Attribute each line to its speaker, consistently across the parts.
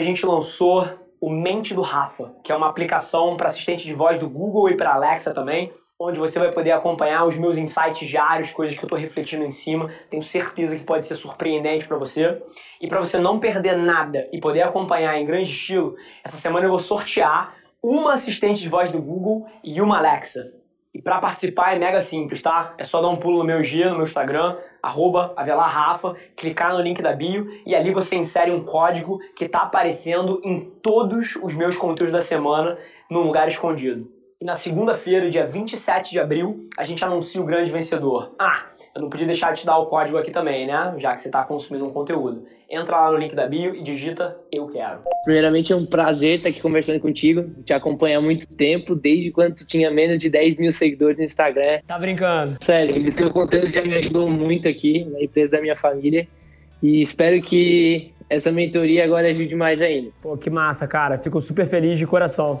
Speaker 1: a gente lançou o Mente do Rafa, que é uma aplicação para assistente de voz do Google e para Alexa também, onde você vai poder acompanhar os meus insights diários, coisas que eu estou refletindo em cima. Tenho certeza que pode ser surpreendente para você. E para você não perder nada e poder acompanhar em grande estilo, essa semana eu vou sortear uma assistente de voz do Google e uma Alexa. E para participar é mega simples, tá? É só dar um pulo no meu G, no meu Instagram, arroba avelarrafa, clicar no link da bio e ali você insere um código que tá aparecendo em todos os meus conteúdos da semana num lugar escondido. E na segunda-feira, dia 27 de abril, a gente anuncia o grande vencedor. Ah, eu não podia deixar de te dar o código aqui também, né? Já que você está consumindo um conteúdo. Entra lá no link da bio e digita Eu Quero.
Speaker 2: Primeiramente é um prazer estar aqui conversando contigo. Te acompanho há muito tempo, desde quando tu tinha menos de 10 mil seguidores no Instagram.
Speaker 1: Tá brincando?
Speaker 2: Sério, o teu conteúdo já me ajudou muito aqui na empresa da minha família. E espero que essa mentoria agora ajude mais ainda.
Speaker 1: Pô, que massa, cara. Fico super feliz de coração.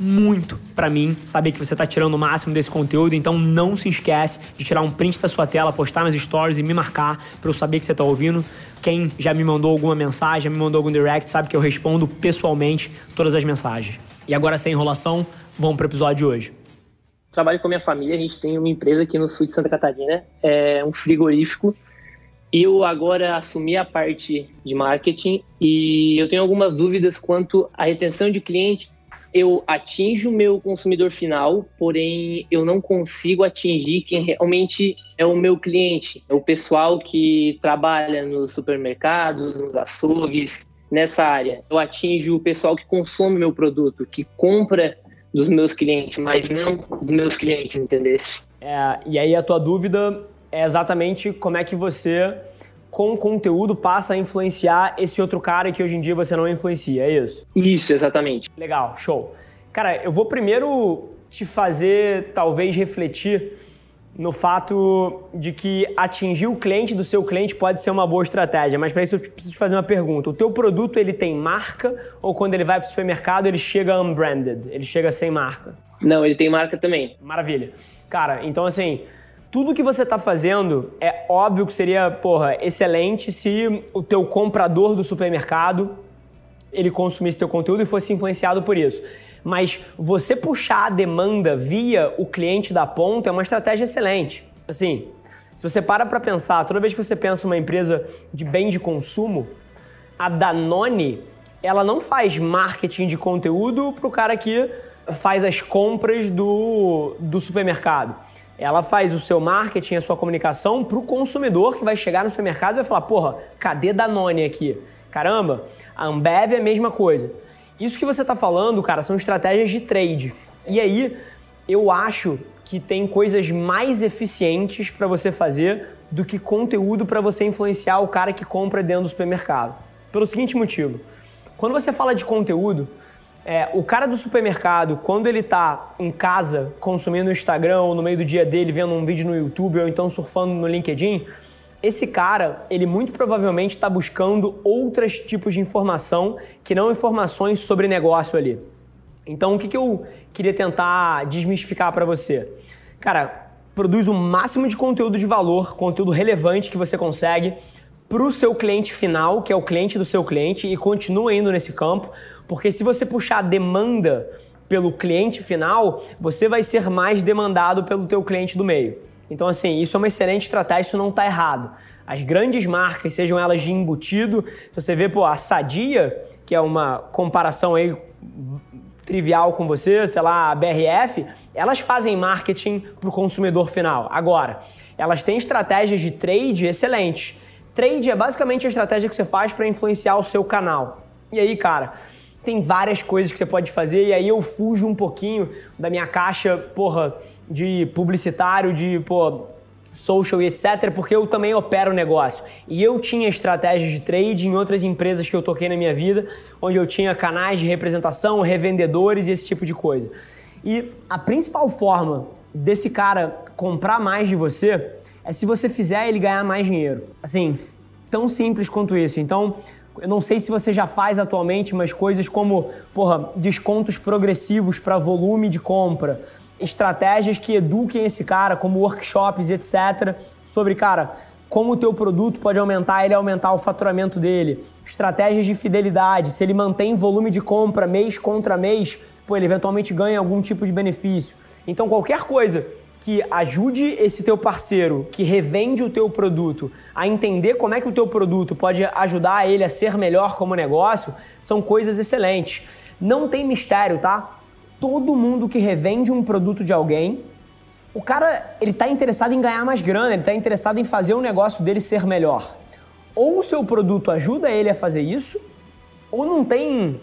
Speaker 1: muito para mim saber que você está tirando o máximo desse conteúdo, então não se esquece de tirar um print da sua tela, postar nas stories e me marcar para eu saber que você está ouvindo. Quem já me mandou alguma mensagem, já me mandou algum direct, sabe que eu respondo pessoalmente todas as mensagens. E agora, sem enrolação, vamos para o episódio de hoje.
Speaker 2: Trabalho com minha família, a gente tem uma empresa aqui no sul de Santa Catarina, é um frigorífico. Eu agora assumi a parte de marketing e eu tenho algumas dúvidas quanto à retenção de cliente eu atinjo o meu consumidor final, porém eu não consigo atingir quem realmente é o meu cliente, é o pessoal que trabalha nos supermercados, nos açougues, nessa área. Eu atinjo o pessoal que consome meu produto, que compra dos meus clientes, mas não dos meus clientes, entendesse?
Speaker 1: É, e aí a tua dúvida é exatamente como é que você com conteúdo passa a influenciar esse outro cara que hoje em dia você não influencia, é isso?
Speaker 2: Isso, exatamente.
Speaker 1: Legal, show. Cara, eu vou primeiro te fazer talvez refletir no fato de que atingir o cliente do seu cliente pode ser uma boa estratégia, mas para isso eu preciso te fazer uma pergunta. O teu produto ele tem marca ou quando ele vai para o supermercado ele chega unbranded, ele chega sem marca?
Speaker 2: Não, ele tem marca também.
Speaker 1: Maravilha. Cara, então assim, tudo que você está fazendo é óbvio que seria, porra, excelente se o teu comprador do supermercado ele consumisse teu conteúdo e fosse influenciado por isso. Mas você puxar a demanda via o cliente da ponta é uma estratégia excelente. Assim, se você para para pensar, toda vez que você pensa uma empresa de bem de consumo, a Danone, ela não faz marketing de conteúdo para o cara que faz as compras do, do supermercado ela faz o seu marketing, a sua comunicação para o consumidor que vai chegar no supermercado e vai falar: porra, cadê Danone aqui? Caramba, a Ambev é a mesma coisa. Isso que você está falando, cara, são estratégias de trade. E aí, eu acho que tem coisas mais eficientes para você fazer do que conteúdo para você influenciar o cara que compra dentro do supermercado. Pelo seguinte motivo: quando você fala de conteúdo, é, o cara do supermercado, quando ele tá em casa consumindo o Instagram ou no meio do dia dele vendo um vídeo no YouTube ou então surfando no LinkedIn, esse cara, ele muito provavelmente está buscando outros tipos de informação que não informações sobre negócio ali. Então, o que, que eu queria tentar desmistificar para você? Cara, produz o máximo de conteúdo de valor, conteúdo relevante que você consegue para o seu cliente final, que é o cliente do seu cliente, e continua indo nesse campo, porque se você puxar demanda pelo cliente final, você vai ser mais demandado pelo teu cliente do meio. Então, assim, isso é uma excelente estratégia, isso não está errado. As grandes marcas, sejam elas de embutido, se você vê, pô, a Sadia, que é uma comparação aí trivial com você, sei lá, a BRF, elas fazem marketing para o consumidor final. Agora, elas têm estratégias de trade excelentes. Trade é basicamente a estratégia que você faz para influenciar o seu canal. E aí, cara, tem várias coisas que você pode fazer e aí eu fujo um pouquinho da minha caixa, porra, de publicitário, de, pô, social e etc, porque eu também opero negócio. E eu tinha estratégias de trade em outras empresas que eu toquei na minha vida, onde eu tinha canais de representação, revendedores e esse tipo de coisa. E a principal forma desse cara comprar mais de você é se você fizer ele ganhar mais dinheiro. Assim, tão simples quanto isso. Então, Eu não sei se você já faz atualmente, mas coisas como, porra, descontos progressivos para volume de compra, estratégias que eduquem esse cara, como workshops, etc, sobre, cara, como o teu produto pode aumentar, ele aumentar o faturamento dele, estratégias de fidelidade, se ele mantém volume de compra mês contra mês, pô, ele eventualmente ganha algum tipo de benefício. Então qualquer coisa que ajude esse teu parceiro que revende o teu produto a entender como é que o teu produto pode ajudar ele a ser melhor como negócio, são coisas excelentes. Não tem mistério, tá? Todo mundo que revende um produto de alguém, o cara, ele tá interessado em ganhar mais grana, ele tá interessado em fazer o negócio dele ser melhor. Ou o seu produto ajuda ele a fazer isso, ou não tem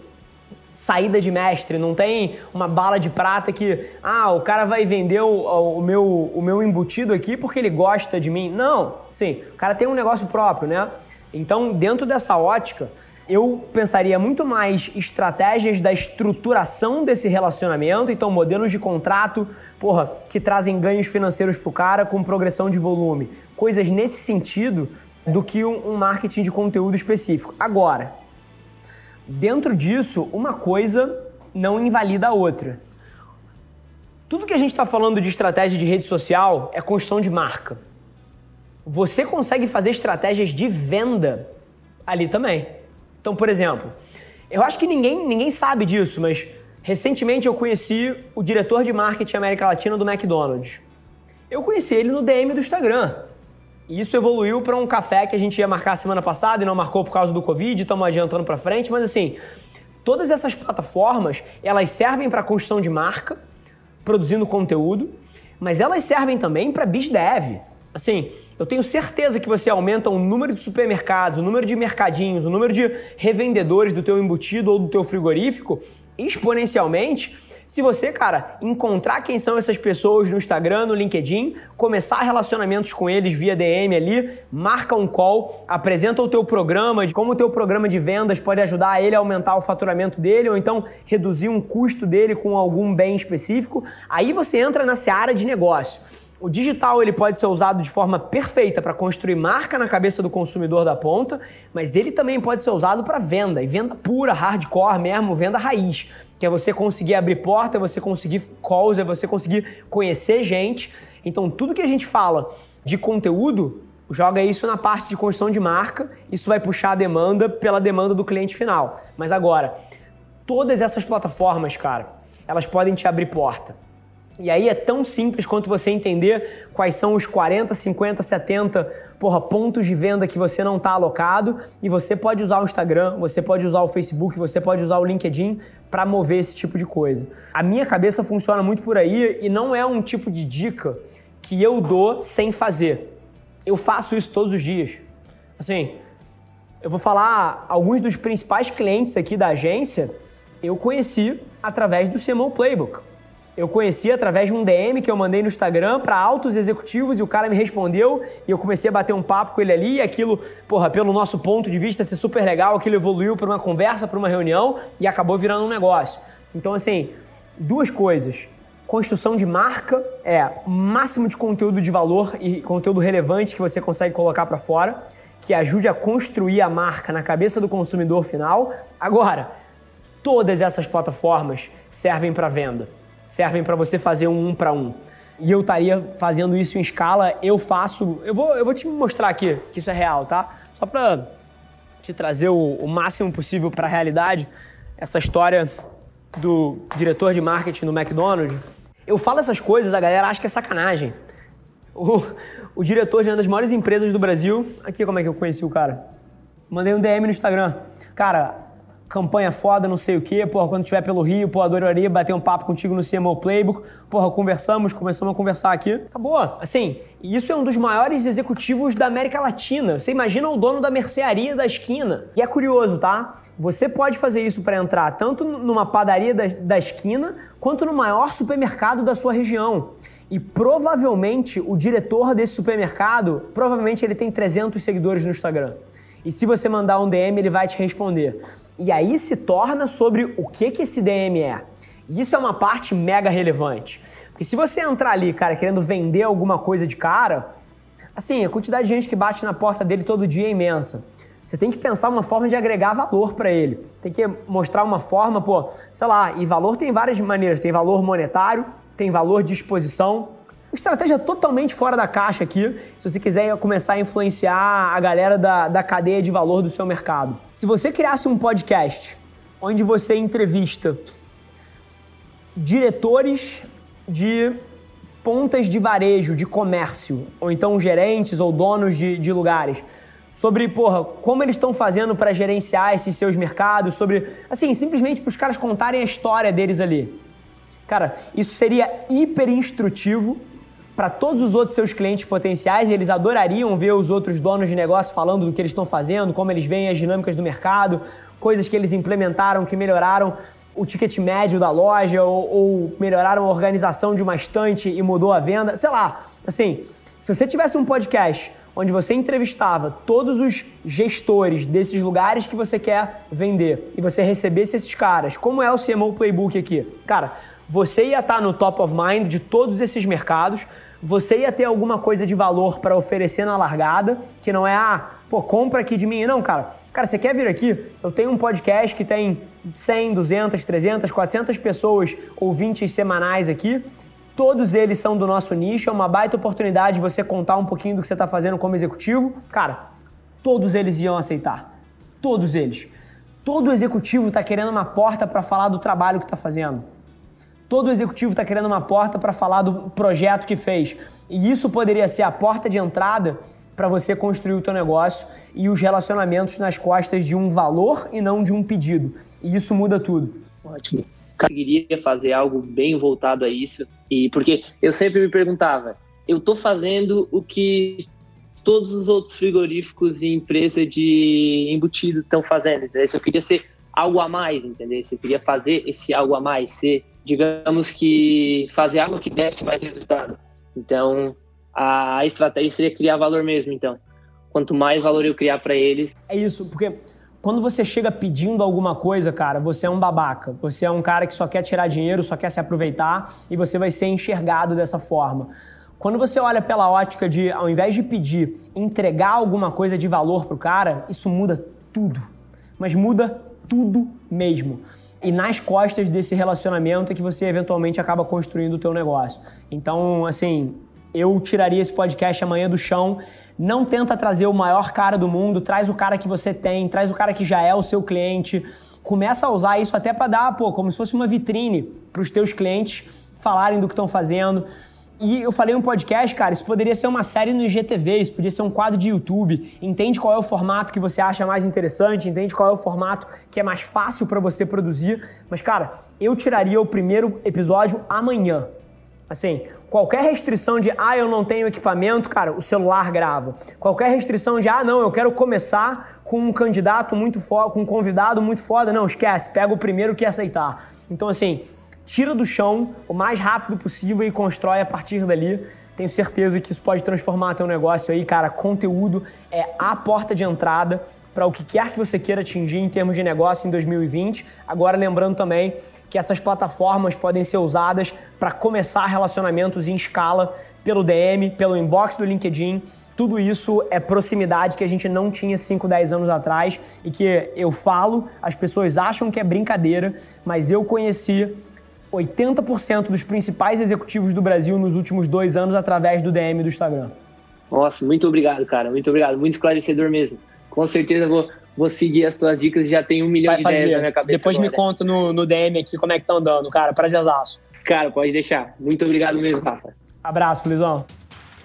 Speaker 1: saída de mestre, não tem uma bala de prata que, ah, o cara vai vender o, o, meu, o meu embutido aqui porque ele gosta de mim. Não, sim, o cara tem um negócio próprio, né? Então, dentro dessa ótica, eu pensaria muito mais estratégias da estruturação desse relacionamento, então modelos de contrato, porra, que trazem ganhos financeiros pro cara com progressão de volume, coisas nesse sentido, do que um, um marketing de conteúdo específico. Agora, Dentro disso, uma coisa não invalida a outra. Tudo que a gente está falando de estratégia de rede social é construção de marca. Você consegue fazer estratégias de venda ali também. Então, por exemplo, eu acho que ninguém, ninguém sabe disso, mas recentemente eu conheci o diretor de marketing América Latina do McDonald's. Eu conheci ele no DM do Instagram. E isso evoluiu para um café que a gente ia marcar semana passada e não marcou por causa do Covid, estamos adiantando para frente, mas assim, todas essas plataformas, elas servem para construção de marca, produzindo conteúdo, mas elas servem também para BizDev. Assim, eu tenho certeza que você aumenta o número de supermercados, o número de mercadinhos, o número de revendedores do teu embutido ou do teu frigorífico exponencialmente se você, cara, encontrar quem são essas pessoas no Instagram, no LinkedIn, começar relacionamentos com eles via DM ali, marca um call, apresenta o teu programa, de como o teu programa de vendas pode ajudar ele a aumentar o faturamento dele ou então reduzir um custo dele com algum bem específico, aí você entra na seara de negócio. O digital ele pode ser usado de forma perfeita para construir marca na cabeça do consumidor da ponta, mas ele também pode ser usado para venda, e venda pura, hardcore mesmo, venda raiz que é você conseguir abrir porta, é você conseguir calls, é você conseguir conhecer gente. Então, tudo que a gente fala de conteúdo, joga isso na parte de construção de marca, isso vai puxar a demanda pela demanda do cliente final. Mas agora, todas essas plataformas, cara, elas podem te abrir porta. E aí é tão simples quanto você entender quais são os 40, 50, 70 porra, pontos de venda que você não está alocado e você pode usar o Instagram, você pode usar o Facebook, você pode usar o LinkedIn para mover esse tipo de coisa. A minha cabeça funciona muito por aí e não é um tipo de dica que eu dou sem fazer. Eu faço isso todos os dias. Assim, eu vou falar alguns dos principais clientes aqui da agência, eu conheci através do CMO Playbook eu conheci através de um DM que eu mandei no Instagram para altos executivos e o cara me respondeu e eu comecei a bater um papo com ele ali e aquilo, porra, pelo nosso ponto de vista ser super legal, aquilo evoluiu para uma conversa, para uma reunião e acabou virando um negócio. Então, assim, duas coisas. Construção de marca é máximo de conteúdo de valor e conteúdo relevante que você consegue colocar para fora, que ajude a construir a marca na cabeça do consumidor final. Agora, todas essas plataformas servem para venda servem para você fazer um um para um. E eu estaria fazendo isso em escala, eu faço. Eu vou, eu vou te mostrar aqui que isso é real, tá? Só para te trazer o, o máximo possível para a realidade, essa história do diretor de marketing do McDonald's. Eu falo essas coisas, a galera acha que é sacanagem. O, o diretor de uma das maiores empresas do Brasil, aqui como é que eu conheci o cara? Mandei um DM no Instagram. Cara, campanha foda, não sei o quê, porra, quando estiver pelo Rio, porra, adoraria bater um papo contigo no CMO Playbook, porra, conversamos, começamos a conversar aqui, acabou. Assim, isso é um dos maiores executivos da América Latina. Você imagina o dono da mercearia da esquina. E é curioso, tá? Você pode fazer isso para entrar tanto numa padaria da, da esquina, quanto no maior supermercado da sua região. E provavelmente o diretor desse supermercado, provavelmente ele tem 300 seguidores no Instagram. E se você mandar um DM, ele vai te responder. E aí se torna sobre o que, que esse DM é. E isso é uma parte mega relevante. Porque se você entrar ali, cara, querendo vender alguma coisa de cara, assim, a quantidade de gente que bate na porta dele todo dia é imensa. Você tem que pensar uma forma de agregar valor para ele. Tem que mostrar uma forma, pô, sei lá, e valor tem várias maneiras. Tem valor monetário, tem valor de exposição. Estratégia totalmente fora da caixa aqui, se você quiser começar a influenciar a galera da, da cadeia de valor do seu mercado. Se você criasse um podcast onde você entrevista diretores de pontas de varejo, de comércio, ou então gerentes ou donos de, de lugares, sobre, porra, como eles estão fazendo para gerenciar esses seus mercados, sobre, assim, simplesmente para os caras contarem a história deles ali. Cara, isso seria hiper instrutivo para todos os outros seus clientes potenciais, eles adorariam ver os outros donos de negócio falando do que eles estão fazendo, como eles veem as dinâmicas do mercado, coisas que eles implementaram que melhoraram o ticket médio da loja ou, ou melhoraram a organização de uma estante e mudou a venda, sei lá. Assim, se você tivesse um podcast onde você entrevistava todos os gestores desses lugares que você quer vender e você recebesse esses caras, como é o CMO Playbook aqui? Cara, você ia estar no top of mind de todos esses mercados, você ia ter alguma coisa de valor para oferecer na largada, que não é, ah, pô, compra aqui de mim. Não, cara. Cara, você quer vir aqui? Eu tenho um podcast que tem 100, 200, 300, 400 pessoas ouvintes semanais aqui. Todos eles são do nosso nicho, é uma baita oportunidade de você contar um pouquinho do que você está fazendo como executivo. Cara, todos eles iam aceitar. Todos eles. Todo executivo está querendo uma porta para falar do trabalho que está fazendo. Todo executivo está querendo uma porta para falar do projeto que fez. E isso poderia ser a porta de entrada para você construir o teu negócio e os relacionamentos nas costas de um valor e não de um pedido. E isso muda tudo.
Speaker 2: Ótimo. Conseguiria fazer algo bem voltado a isso. E porque eu sempre me perguntava, eu estou fazendo o que todos os outros frigoríficos e empresa de embutido estão fazendo. Entendeu? Eu queria ser algo a mais, entendeu? Eu queria fazer esse algo a mais, ser digamos que fazer algo que desse mais resultado. Então, a estratégia seria criar valor mesmo, então. Quanto mais valor eu criar para eles.
Speaker 1: É isso, porque quando você chega pedindo alguma coisa, cara, você é um babaca. Você é um cara que só quer tirar dinheiro, só quer se aproveitar e você vai ser enxergado dessa forma. Quando você olha pela ótica de, ao invés de pedir, entregar alguma coisa de valor pro cara, isso muda tudo. Mas muda tudo mesmo e nas costas desse relacionamento é que você eventualmente acaba construindo o teu negócio. Então, assim, eu tiraria esse podcast amanhã do chão. Não tenta trazer o maior cara do mundo, traz o cara que você tem, traz o cara que já é o seu cliente. Começa a usar isso até para dar, pô, como se fosse uma vitrine para os teus clientes falarem do que estão fazendo. E eu falei um podcast, cara, isso poderia ser uma série no IGTV, isso poderia ser um quadro de YouTube. Entende qual é o formato que você acha mais interessante, entende qual é o formato que é mais fácil para você produzir. Mas, cara, eu tiraria o primeiro episódio amanhã. Assim, qualquer restrição de, ah, eu não tenho equipamento, cara, o celular grava. Qualquer restrição de, ah, não, eu quero começar com um candidato muito foda, com um convidado muito foda, não, esquece, pega o primeiro que aceitar. Então, assim, tira do chão o mais rápido possível e constrói a partir dali. Tenho certeza que isso pode transformar teu negócio aí, cara. Conteúdo é a porta de entrada para o que quer que você queira atingir em termos de negócio em 2020. Agora, lembrando também que essas plataformas podem ser usadas para começar relacionamentos em escala pelo DM, pelo inbox do LinkedIn. Tudo isso é proximidade que a gente não tinha 5, 10 anos atrás e que eu falo, as pessoas acham que é brincadeira, mas eu conheci 80% dos principais executivos do Brasil nos últimos dois anos através do DM do Instagram.
Speaker 2: Nossa, muito obrigado, cara. Muito obrigado. Muito esclarecedor mesmo. Com certeza vou, vou seguir as tuas dicas e já tenho um milhão Vai de fazer. ideias na minha cabeça.
Speaker 1: Depois
Speaker 2: agora.
Speaker 1: me conta no, no DM aqui como é que tá andando, cara. Prazerzaço.
Speaker 2: Cara, pode deixar. Muito obrigado mesmo, Rafa.
Speaker 1: Abraço, Luizão.